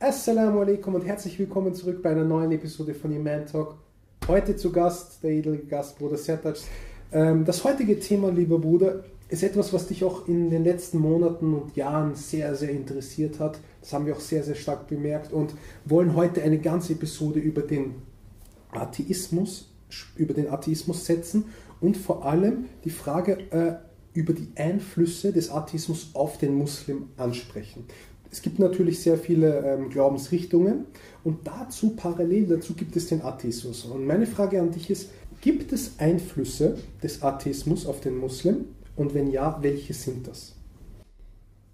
Assalamu alaikum und herzlich willkommen zurück bei einer neuen Episode von Iman Talk. Heute zu Gast der edle Gast, Bruder Sertac. Ähm, das heutige Thema, lieber Bruder, ist etwas, was dich auch in den letzten Monaten und Jahren sehr, sehr interessiert hat. Das haben wir auch sehr, sehr stark bemerkt und wollen heute eine ganze Episode über den Atheismus, über den Atheismus setzen und vor allem die Frage äh, über die Einflüsse des Atheismus auf den Muslim ansprechen. Es gibt natürlich sehr viele ähm, Glaubensrichtungen und dazu parallel dazu gibt es den Atheismus. Und meine Frage an dich ist, gibt es Einflüsse des Atheismus auf den Muslim und wenn ja, welche sind das?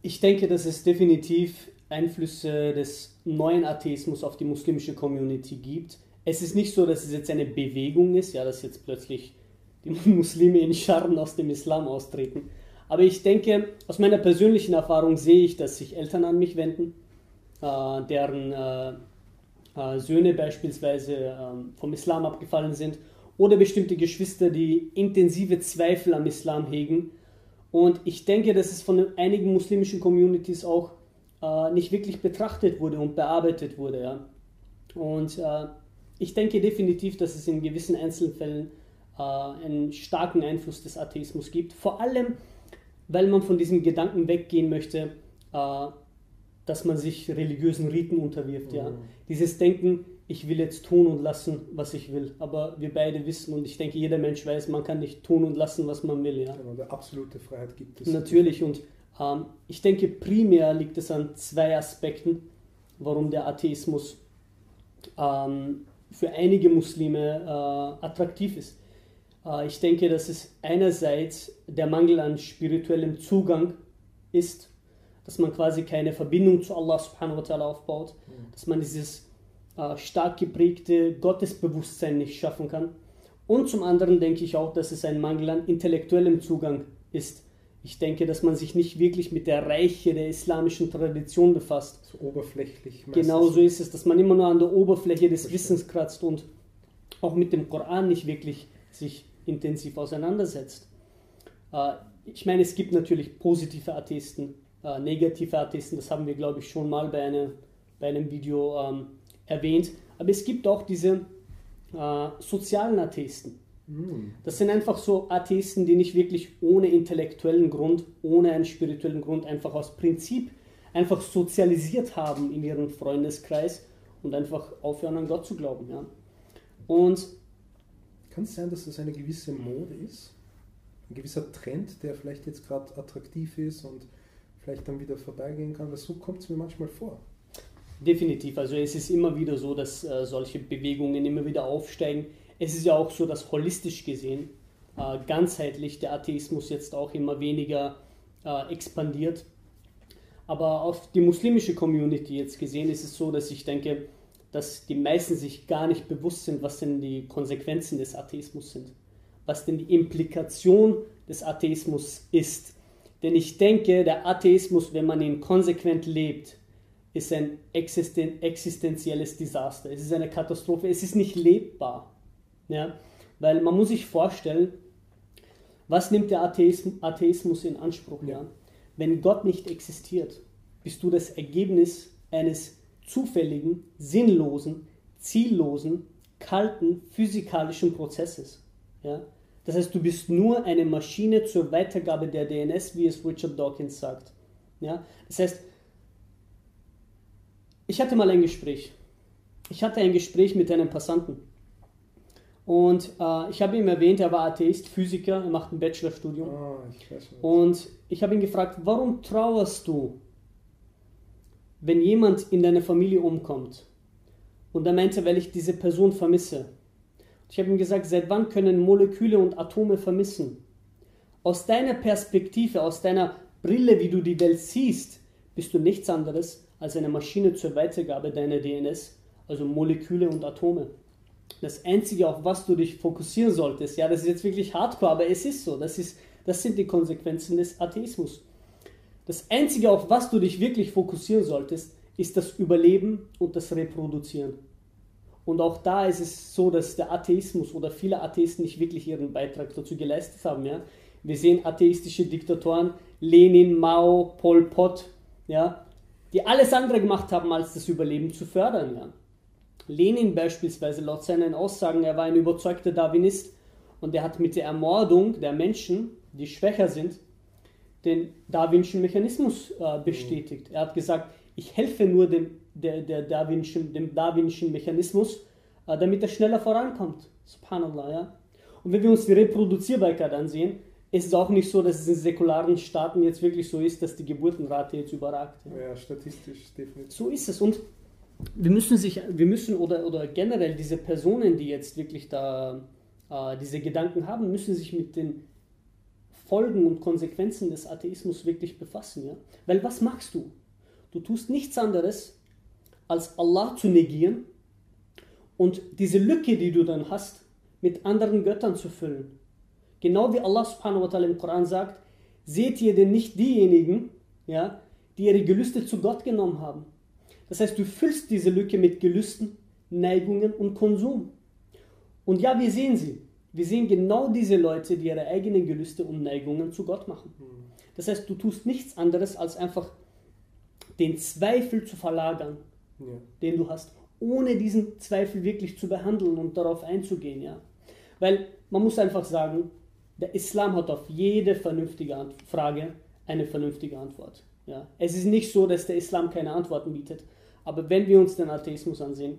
Ich denke, dass es definitiv Einflüsse des neuen Atheismus auf die muslimische Community gibt. Es ist nicht so, dass es jetzt eine Bewegung ist, ja, dass jetzt plötzlich die Muslime in Scharen aus dem Islam austreten, aber ich denke, aus meiner persönlichen Erfahrung sehe ich, dass sich Eltern an mich wenden, äh, deren äh, äh, Söhne beispielsweise ähm, vom Islam abgefallen sind oder bestimmte Geschwister, die intensive Zweifel am Islam hegen. Und ich denke, dass es von einigen muslimischen Communities auch äh, nicht wirklich betrachtet wurde und bearbeitet wurde. Ja. Und äh, ich denke definitiv, dass es in gewissen Einzelfällen äh, einen starken Einfluss des Atheismus gibt. Vor allem, weil man von diesem Gedanken weggehen möchte, äh, dass man sich religiösen Riten unterwirft. Mhm. Ja. Dieses Denken, ich will jetzt tun und lassen, was ich will. Aber wir beide wissen und ich denke, jeder Mensch weiß, man kann nicht tun und lassen, was man will. Ja. Genau, absolute Freiheit gibt es. Natürlich und ähm, ich denke, primär liegt es an zwei Aspekten, warum der Atheismus ähm, für einige Muslime äh, attraktiv ist. Äh, ich denke, dass es einerseits der Mangel an spirituellem Zugang ist, dass man quasi keine Verbindung zu Allah subhanahu wa ta'ala aufbaut, mhm. dass man dieses äh, stark geprägte Gottesbewusstsein nicht schaffen kann. Und zum anderen denke ich auch, dass es ein Mangel an intellektuellem Zugang ist. Ich denke, dass man sich nicht wirklich mit der Reiche der islamischen Tradition befasst. So oberflächlich. Genau so ist es, dass man immer nur an der Oberfläche des Wissens kratzt und auch mit dem Koran nicht wirklich sich intensiv auseinandersetzt. Äh, ich meine, es gibt natürlich positive Atheisten, äh, negative Atheisten, das haben wir, glaube ich, schon mal bei, eine, bei einem Video ähm, erwähnt, aber es gibt auch diese äh, sozialen Atheisten. Hm. Das sind einfach so Atheisten, die nicht wirklich ohne intellektuellen Grund, ohne einen spirituellen Grund, einfach aus Prinzip einfach sozialisiert haben in ihrem Freundeskreis und einfach aufhören an Gott zu glauben. Ja. Und kann es sein, dass das eine gewisse Mode ist? Ein gewisser Trend, der vielleicht jetzt gerade attraktiv ist und vielleicht dann wieder vorbeigehen kann? Weil so kommt es mir manchmal vor. Definitiv. Also es ist immer wieder so, dass äh, solche Bewegungen immer wieder aufsteigen. Es ist ja auch so, dass holistisch gesehen, äh, ganzheitlich der Atheismus jetzt auch immer weniger äh, expandiert. Aber auf die muslimische Community jetzt gesehen ist es so, dass ich denke, dass die meisten sich gar nicht bewusst sind, was denn die Konsequenzen des Atheismus sind, was denn die Implikation des Atheismus ist. Denn ich denke, der Atheismus, wenn man ihn konsequent lebt, ist ein existen existenzielles Desaster. Es ist eine Katastrophe. Es ist nicht lebbar. Ja? Weil man muss sich vorstellen, was nimmt der Atheismus in Anspruch? Ja? Wenn Gott nicht existiert, bist du das Ergebnis eines zufälligen, sinnlosen, ziellosen, kalten physikalischen Prozesses. Ja? Das heißt, du bist nur eine Maschine zur Weitergabe der DNS, wie es Richard Dawkins sagt. Ja? Das heißt, ich hatte mal ein Gespräch. Ich hatte ein Gespräch mit einem Passanten. Und äh, ich habe ihm erwähnt, er war Atheist, Physiker, er macht ein Bachelorstudium. Oh, ich und ich habe ihn gefragt, warum trauerst du wenn jemand in deiner Familie umkommt. Und er meinte, weil ich diese Person vermisse. Ich habe ihm gesagt, seit wann können Moleküle und Atome vermissen? Aus deiner Perspektive, aus deiner Brille, wie du die Welt siehst, bist du nichts anderes als eine Maschine zur Weitergabe deiner DNS, also Moleküle und Atome. Das Einzige, auf was du dich fokussieren solltest, ja, das ist jetzt wirklich hardcore, aber es ist so, das, ist, das sind die Konsequenzen des Atheismus. Das Einzige, auf was du dich wirklich fokussieren solltest, ist das Überleben und das Reproduzieren. Und auch da ist es so, dass der Atheismus oder viele Atheisten nicht wirklich ihren Beitrag dazu geleistet haben. Ja? Wir sehen atheistische Diktatoren, Lenin, Mao, Pol Pot, ja? die alles andere gemacht haben, als das Überleben zu fördern. Ja. Lenin beispielsweise, laut seinen Aussagen, er war ein überzeugter Darwinist und er hat mit der Ermordung der Menschen, die schwächer sind, den Darwinschen Mechanismus äh, bestätigt. Er hat gesagt, ich helfe nur dem, der, der Darwinschen, dem Darwinschen Mechanismus, äh, damit er schneller vorankommt. Subhanallah, ja. Und wenn wir uns die Reproduzierbarkeit ansehen, ist es auch nicht so, dass es in säkularen Staaten jetzt wirklich so ist, dass die Geburtenrate jetzt überragt. Ja, ja statistisch definitiv. So ist es. Und wir müssen sich, wir müssen oder, oder generell diese Personen, die jetzt wirklich da äh, diese Gedanken haben, müssen sich mit den Folgen und Konsequenzen des Atheismus wirklich befassen. Ja? Weil was machst du? Du tust nichts anderes, als Allah zu negieren und diese Lücke, die du dann hast, mit anderen Göttern zu füllen. Genau wie Allah subhanahu wa ta'ala im Koran sagt, seht ihr denn nicht diejenigen, ja, die ihre Gelüste zu Gott genommen haben? Das heißt, du füllst diese Lücke mit Gelüsten, Neigungen und Konsum. Und ja, wir sehen sie. Wir sehen genau diese Leute, die ihre eigenen Gelüste und Neigungen zu Gott machen. Das heißt, du tust nichts anderes, als einfach den Zweifel zu verlagern, ja. den du hast, ohne diesen Zweifel wirklich zu behandeln und darauf einzugehen. Ja? Weil man muss einfach sagen, der Islam hat auf jede vernünftige Frage eine vernünftige Antwort. Ja? Es ist nicht so, dass der Islam keine Antworten bietet. Aber wenn wir uns den Atheismus ansehen,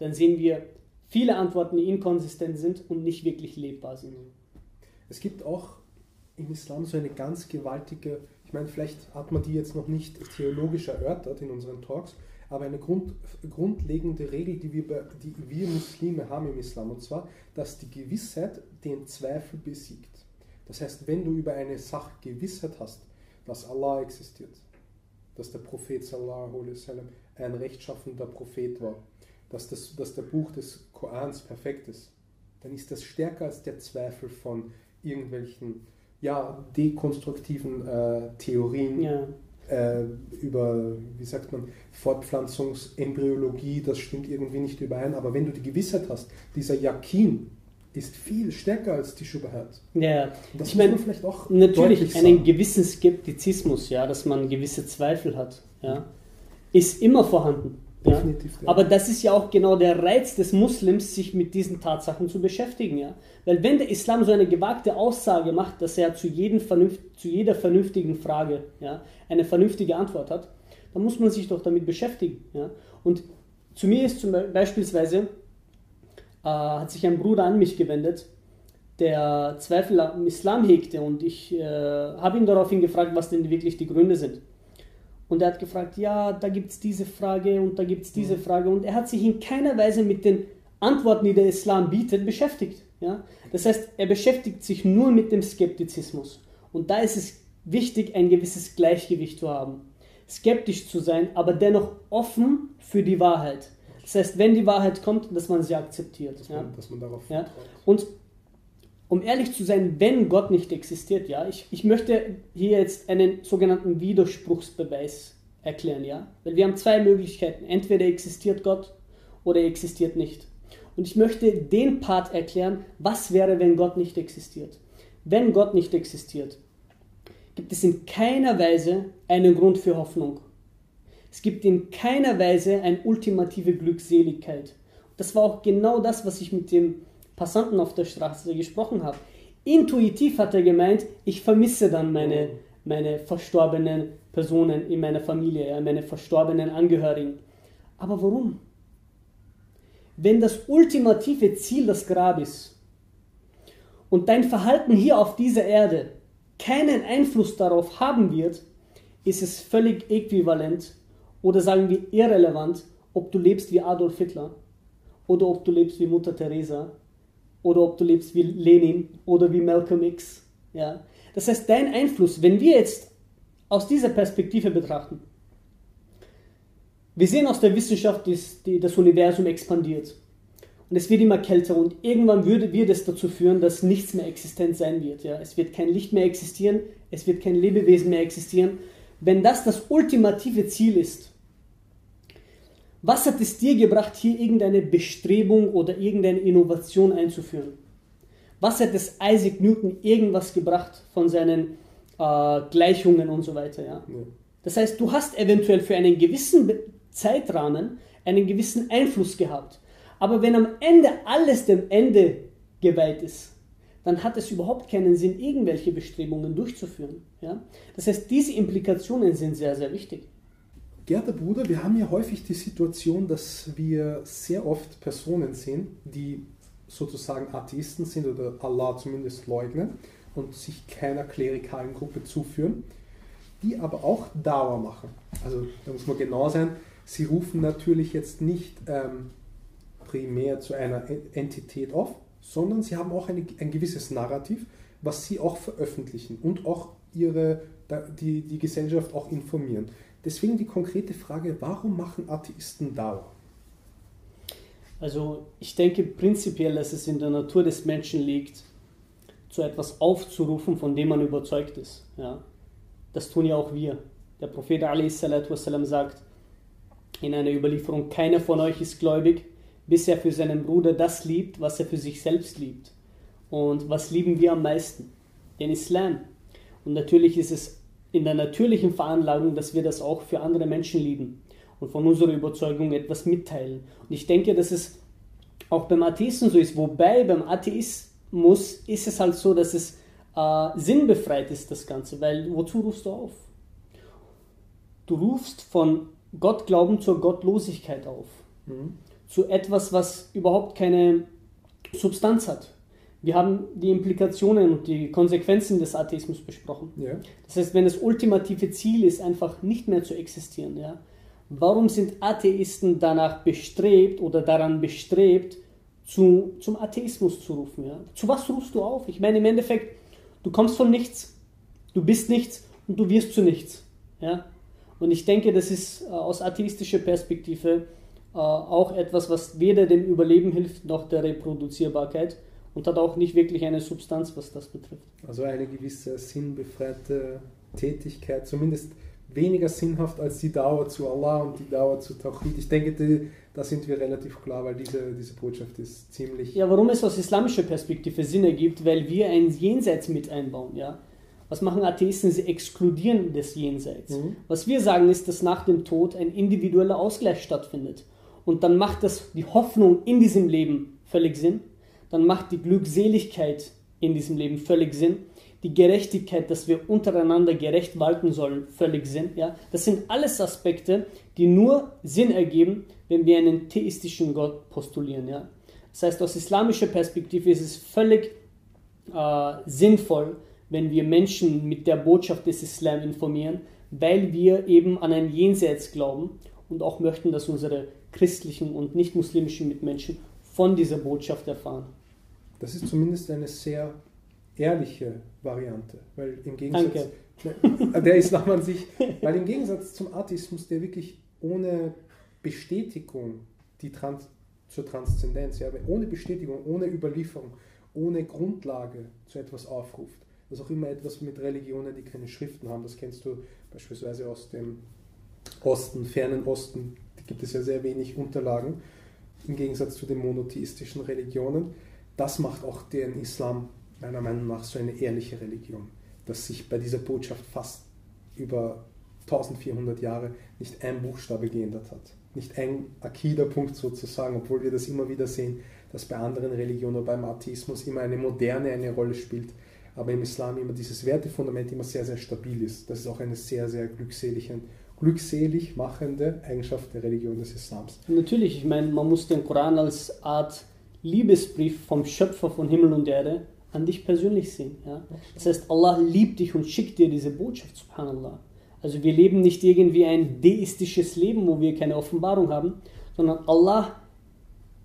dann sehen wir viele Antworten, die inkonsistent sind und nicht wirklich lebbar sind. Es gibt auch im Islam so eine ganz gewaltige, ich meine, vielleicht hat man die jetzt noch nicht theologisch erörtert in unseren Talks, aber eine Grund, grundlegende Regel, die wir, die wir Muslime haben im Islam, und zwar, dass die Gewissheit den Zweifel besiegt. Das heißt, wenn du über eine Sache Gewissheit hast, dass Allah existiert, dass der Prophet sallallahu alaihi wasallam ein rechtschaffender Prophet war, dass, das, dass der Buch des Korans perfekt ist, dann ist das stärker als der Zweifel von irgendwelchen ja, dekonstruktiven äh, Theorien ja. äh, über, wie sagt man, Fortpflanzungsembryologie, das stimmt irgendwie nicht überein. Aber wenn du die Gewissheit hast, dieser Yakin ist viel stärker als die Schubhat. Ja, das ich meine, vielleicht auch natürlich einen gewissen Skeptizismus, ja, dass man gewisse Zweifel hat, ja, ist immer vorhanden. Definitiv. Ja. Aber das ist ja auch genau der Reiz des Muslims, sich mit diesen Tatsachen zu beschäftigen. Ja? Weil wenn der Islam so eine gewagte Aussage macht, dass er zu, Vernunft, zu jeder vernünftigen Frage ja, eine vernünftige Antwort hat, dann muss man sich doch damit beschäftigen. Ja? Und zu mir ist zum Beispiel, beispielsweise, äh, hat sich ein Bruder an mich gewendet, der Zweifel am Islam hegte und ich äh, habe ihn daraufhin gefragt, was denn wirklich die Gründe sind. Und er hat gefragt, ja, da gibt es diese Frage und da gibt es diese mhm. Frage. Und er hat sich in keiner Weise mit den Antworten, die der Islam bietet, beschäftigt. Ja? Das heißt, er beschäftigt sich nur mit dem Skeptizismus. Und da ist es wichtig, ein gewisses Gleichgewicht zu haben. Skeptisch zu sein, aber dennoch offen für die Wahrheit. Das heißt, wenn die Wahrheit kommt, dass man sie akzeptiert. Dass, man, dass man darauf ja? Und um ehrlich zu sein, wenn Gott nicht existiert, ja, ich, ich möchte hier jetzt einen sogenannten Widerspruchsbeweis erklären, ja, weil wir haben zwei Möglichkeiten, entweder existiert Gott oder er existiert nicht. Und ich möchte den Part erklären, was wäre, wenn Gott nicht existiert. Wenn Gott nicht existiert, gibt es in keiner Weise einen Grund für Hoffnung. Es gibt in keiner Weise eine ultimative Glückseligkeit. Das war auch genau das, was ich mit dem Passanten auf der Straße gesprochen habe. Intuitiv hat er gemeint, ich vermisse dann meine, meine verstorbenen Personen in meiner Familie, meine verstorbenen Angehörigen. Aber warum? Wenn das ultimative Ziel das Grab ist und dein Verhalten hier auf dieser Erde keinen Einfluss darauf haben wird, ist es völlig äquivalent oder sagen wir irrelevant, ob du lebst wie Adolf Hitler oder ob du lebst wie Mutter Teresa oder ob du lebst wie Lenin oder wie Malcolm X. Ja? Das heißt, dein Einfluss, wenn wir jetzt aus dieser Perspektive betrachten, wir sehen aus der Wissenschaft, dass das Universum expandiert. Und es wird immer kälter und irgendwann würde, wird es dazu führen, dass nichts mehr existent sein wird. Ja? Es wird kein Licht mehr existieren, es wird kein Lebewesen mehr existieren. Wenn das das ultimative Ziel ist, was hat es dir gebracht, hier irgendeine Bestrebung oder irgendeine Innovation einzuführen? Was hat es Isaac Newton irgendwas gebracht von seinen äh, Gleichungen und so weiter? Ja? ja. Das heißt, du hast eventuell für einen gewissen Zeitrahmen einen gewissen Einfluss gehabt. Aber wenn am Ende alles dem Ende geweiht ist, dann hat es überhaupt keinen Sinn, irgendwelche Bestrebungen durchzuführen. Ja? Das heißt, diese Implikationen sind sehr, sehr wichtig. Gerda Bruder, wir haben ja häufig die Situation, dass wir sehr oft Personen sehen, die sozusagen Atheisten sind oder Allah zumindest leugnen und sich keiner klerikalen Gruppe zuführen, die aber auch Dauer machen. Also da muss man genau sein, sie rufen natürlich jetzt nicht ähm, primär zu einer Entität auf, sondern sie haben auch eine, ein gewisses Narrativ, was sie auch veröffentlichen und auch ihre, die, die Gesellschaft auch informieren. Deswegen die konkrete Frage, warum machen Atheisten Dauer? Also ich denke prinzipiell, dass es in der Natur des Menschen liegt, zu etwas aufzurufen, von dem man überzeugt ist. Ja? Das tun ja auch wir. Der Prophet والسلام, sagt in einer Überlieferung, keiner von euch ist gläubig, bis er für seinen Bruder das liebt, was er für sich selbst liebt. Und was lieben wir am meisten? Den Islam. Und natürlich ist es in der natürlichen Veranlagung, dass wir das auch für andere Menschen lieben und von unserer Überzeugung etwas mitteilen. Und ich denke, dass es auch beim Atheisten so ist, wobei beim Atheismus ist es halt so, dass es äh, sinnbefreit ist, das Ganze, weil wozu rufst du auf? Du rufst von Gottglauben zur Gottlosigkeit auf. Mhm zu etwas, was überhaupt keine Substanz hat. Wir haben die Implikationen und die Konsequenzen des Atheismus besprochen. Ja. Das heißt, wenn das ultimative Ziel ist, einfach nicht mehr zu existieren, ja, warum sind Atheisten danach bestrebt oder daran bestrebt, zu, zum Atheismus zu rufen? Ja? Zu was rufst du auf? Ich meine, im Endeffekt, du kommst von nichts, du bist nichts und du wirst zu nichts. Ja? Und ich denke, das ist äh, aus atheistischer Perspektive äh, auch etwas, was weder dem Überleben hilft noch der Reproduzierbarkeit und hat auch nicht wirklich eine Substanz, was das betrifft. Also eine gewisse sinnbefreite Tätigkeit, zumindest weniger sinnhaft als die Dauer zu Allah und die Dauer zu Tawhid. Ich denke, die, da sind wir relativ klar, weil diese, diese Botschaft ist ziemlich. Ja, warum es aus islamischer Perspektive Sinn ergibt, weil wir ein Jenseits mit einbauen, ja. Was machen Atheisten? Sie exkludieren das Jenseits. Mhm. Was wir sagen ist, dass nach dem Tod ein individueller Ausgleich stattfindet und dann macht das die Hoffnung in diesem Leben völlig Sinn, dann macht die Glückseligkeit in diesem Leben völlig Sinn, die Gerechtigkeit, dass wir untereinander gerecht walten sollen, völlig Sinn. Ja? Das sind alles Aspekte, die nur Sinn ergeben, wenn wir einen theistischen Gott postulieren. Ja? Das heißt, aus islamischer Perspektive ist es völlig äh, sinnvoll, wenn wir Menschen mit der Botschaft des Islam informieren, weil wir eben an ein Jenseits glauben und auch möchten, dass unsere christlichen und nicht-muslimischen Mitmenschen von dieser Botschaft erfahren. Das ist zumindest eine sehr ehrliche Variante, weil im Gegensatz Danke. der Islam an sich, weil im Gegensatz zum Atheismus, der wirklich ohne Bestätigung die Trans zur Transzendenz, ja, ohne Bestätigung, ohne Überlieferung, ohne Grundlage zu etwas aufruft. Das ist auch immer etwas mit Religionen, die keine Schriften haben. Das kennst du beispielsweise aus dem Osten, fernen Osten, gibt es ja sehr wenig Unterlagen im Gegensatz zu den monotheistischen Religionen. Das macht auch den Islam meiner Meinung nach so eine ehrliche Religion, dass sich bei dieser Botschaft fast über 1400 Jahre nicht ein Buchstabe geändert hat. Nicht ein Akida-Punkt sozusagen, obwohl wir das immer wieder sehen, dass bei anderen Religionen oder beim Atheismus immer eine moderne eine Rolle spielt, aber im Islam immer dieses Wertefundament immer sehr, sehr stabil ist. Das ist auch eine sehr, sehr glückselige glückselig machende Eigenschaft der Religion des Islams. Natürlich, ich meine, man muss den Koran als Art Liebesbrief vom Schöpfer von Himmel und Erde an dich persönlich sehen. Ja? Das heißt, Allah liebt dich und schickt dir diese Botschaft, subhanallah. Also wir leben nicht irgendwie ein deistisches Leben, wo wir keine Offenbarung haben, sondern Allah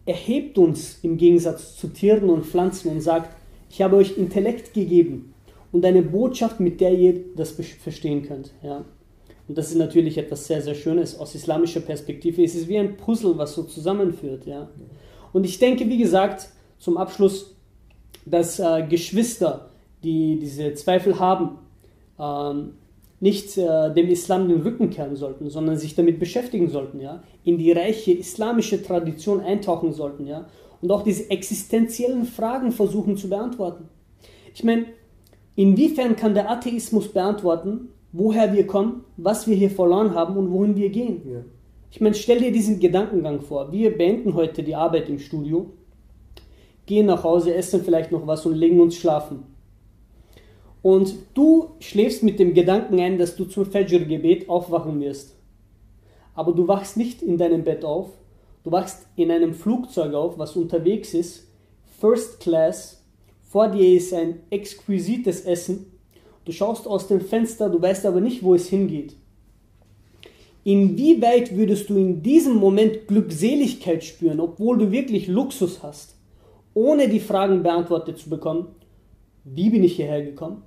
erhebt uns im Gegensatz zu Tieren und Pflanzen und sagt, ich habe euch Intellekt gegeben und eine Botschaft, mit der ihr das verstehen könnt. Ja? Und das ist natürlich etwas sehr, sehr Schönes aus islamischer Perspektive. Es ist wie ein Puzzle, was so zusammenführt. Ja? Und ich denke, wie gesagt, zum Abschluss, dass äh, Geschwister, die diese Zweifel haben, ähm, nicht äh, dem Islam den Rücken kehren sollten, sondern sich damit beschäftigen sollten, ja, in die reiche islamische Tradition eintauchen sollten, ja, und auch diese existenziellen Fragen versuchen zu beantworten. Ich meine, inwiefern kann der Atheismus beantworten, woher wir kommen, was wir hier verloren haben und wohin wir gehen. Ja. Ich meine, stell dir diesen Gedankengang vor. Wir beenden heute die Arbeit im Studio, gehen nach Hause, essen vielleicht noch was und legen uns schlafen. Und du schläfst mit dem Gedanken ein, dass du zum Fajr-Gebet aufwachen wirst. Aber du wachst nicht in deinem Bett auf, du wachst in einem Flugzeug auf, was unterwegs ist, First Class, vor dir ist ein exquisites Essen, du schaust aus dem Fenster, du weißt aber nicht, wo es hingeht. Inwieweit würdest du in diesem Moment Glückseligkeit spüren, obwohl du wirklich Luxus hast, ohne die Fragen beantwortet zu bekommen? Wie bin ich hierher gekommen?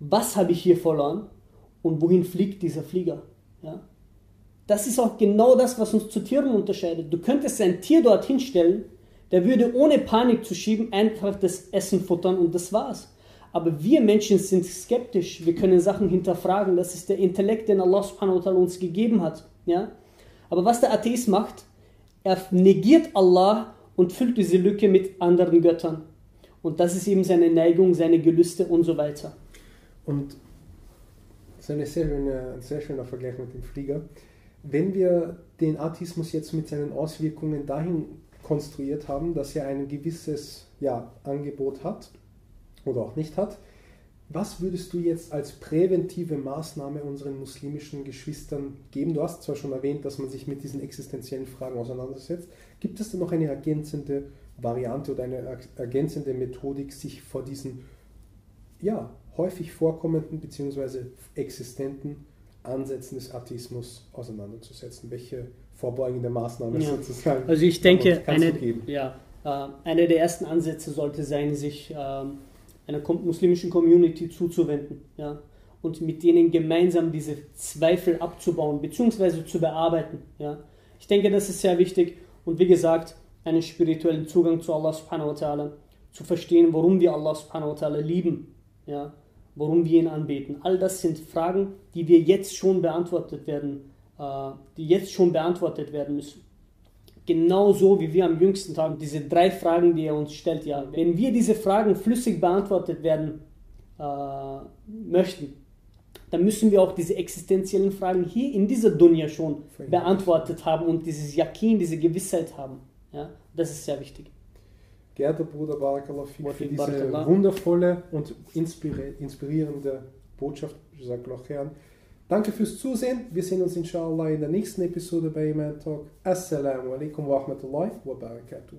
Was habe ich hier verloren? Und wohin fliegt dieser Flieger? Ja? Das ist auch genau das, was uns zu Tieren unterscheidet. Du könntest ein Tier dorthin stellen, der würde ohne Panik zu schieben einfach das Essen futtern und das war's. Aber wir Menschen sind skeptisch. Wir können Sachen hinterfragen. Das ist der Intellekt, den Allah subhanahu wa ta'ala uns gegeben hat. Ja? Aber was der Atheist macht, er negiert Allah und füllt diese Lücke mit anderen Göttern. Und das ist eben seine Neigung, seine Gelüste und so weiter. Und das ist eine sehr schöne, ein sehr schöner Vergleich mit dem Flieger. Wenn wir den Atheismus jetzt mit seinen Auswirkungen dahin konstruiert haben, dass er ein gewisses ja, Angebot hat, oder auch nicht hat. Was würdest du jetzt als präventive Maßnahme unseren muslimischen Geschwistern geben? Du hast zwar schon erwähnt, dass man sich mit diesen existenziellen Fragen auseinandersetzt. Gibt es denn noch eine ergänzende Variante oder eine ergänzende Methodik, sich vor diesen ja, häufig vorkommenden bzw. existenten Ansätzen des Atheismus auseinanderzusetzen? Welche vorbeugende Maßnahme Ja. sozusagen? Also ich denke, eine, ja, äh, einer der ersten Ansätze sollte sein, sich ähm, einer muslimischen Community zuzuwenden ja, und mit denen gemeinsam diese Zweifel abzubauen bzw. zu bearbeiten. Ja. Ich denke, das ist sehr wichtig und wie gesagt, einen spirituellen Zugang zu Allah subhanahu wa ta'ala, zu verstehen, warum wir Allah subhanahu wa ta'ala lieben, ja, warum wir ihn anbeten. All das sind Fragen, die wir jetzt schon beantwortet werden, äh, die jetzt schon beantwortet werden müssen genauso wie wir am jüngsten Tag diese drei Fragen, die er uns stellt, ja, wenn wir diese Fragen flüssig beantwortet werden äh, möchten, dann müssen wir auch diese existenziellen Fragen hier in dieser Dunja schon beantwortet haben und dieses Yakin, diese Gewissheit haben. Ja, das ist sehr wichtig. Geehrter Bruder Barakallah für diese Barakallah. wundervolle und inspiri- inspirierende Botschaft. Jazakallah khairan. Danke fürs Zusehen. Wir sehen uns inshallah in der nächsten Episode bei Iman Talk. Assalamu alaikum wa rahmatullahi wa barakatuh.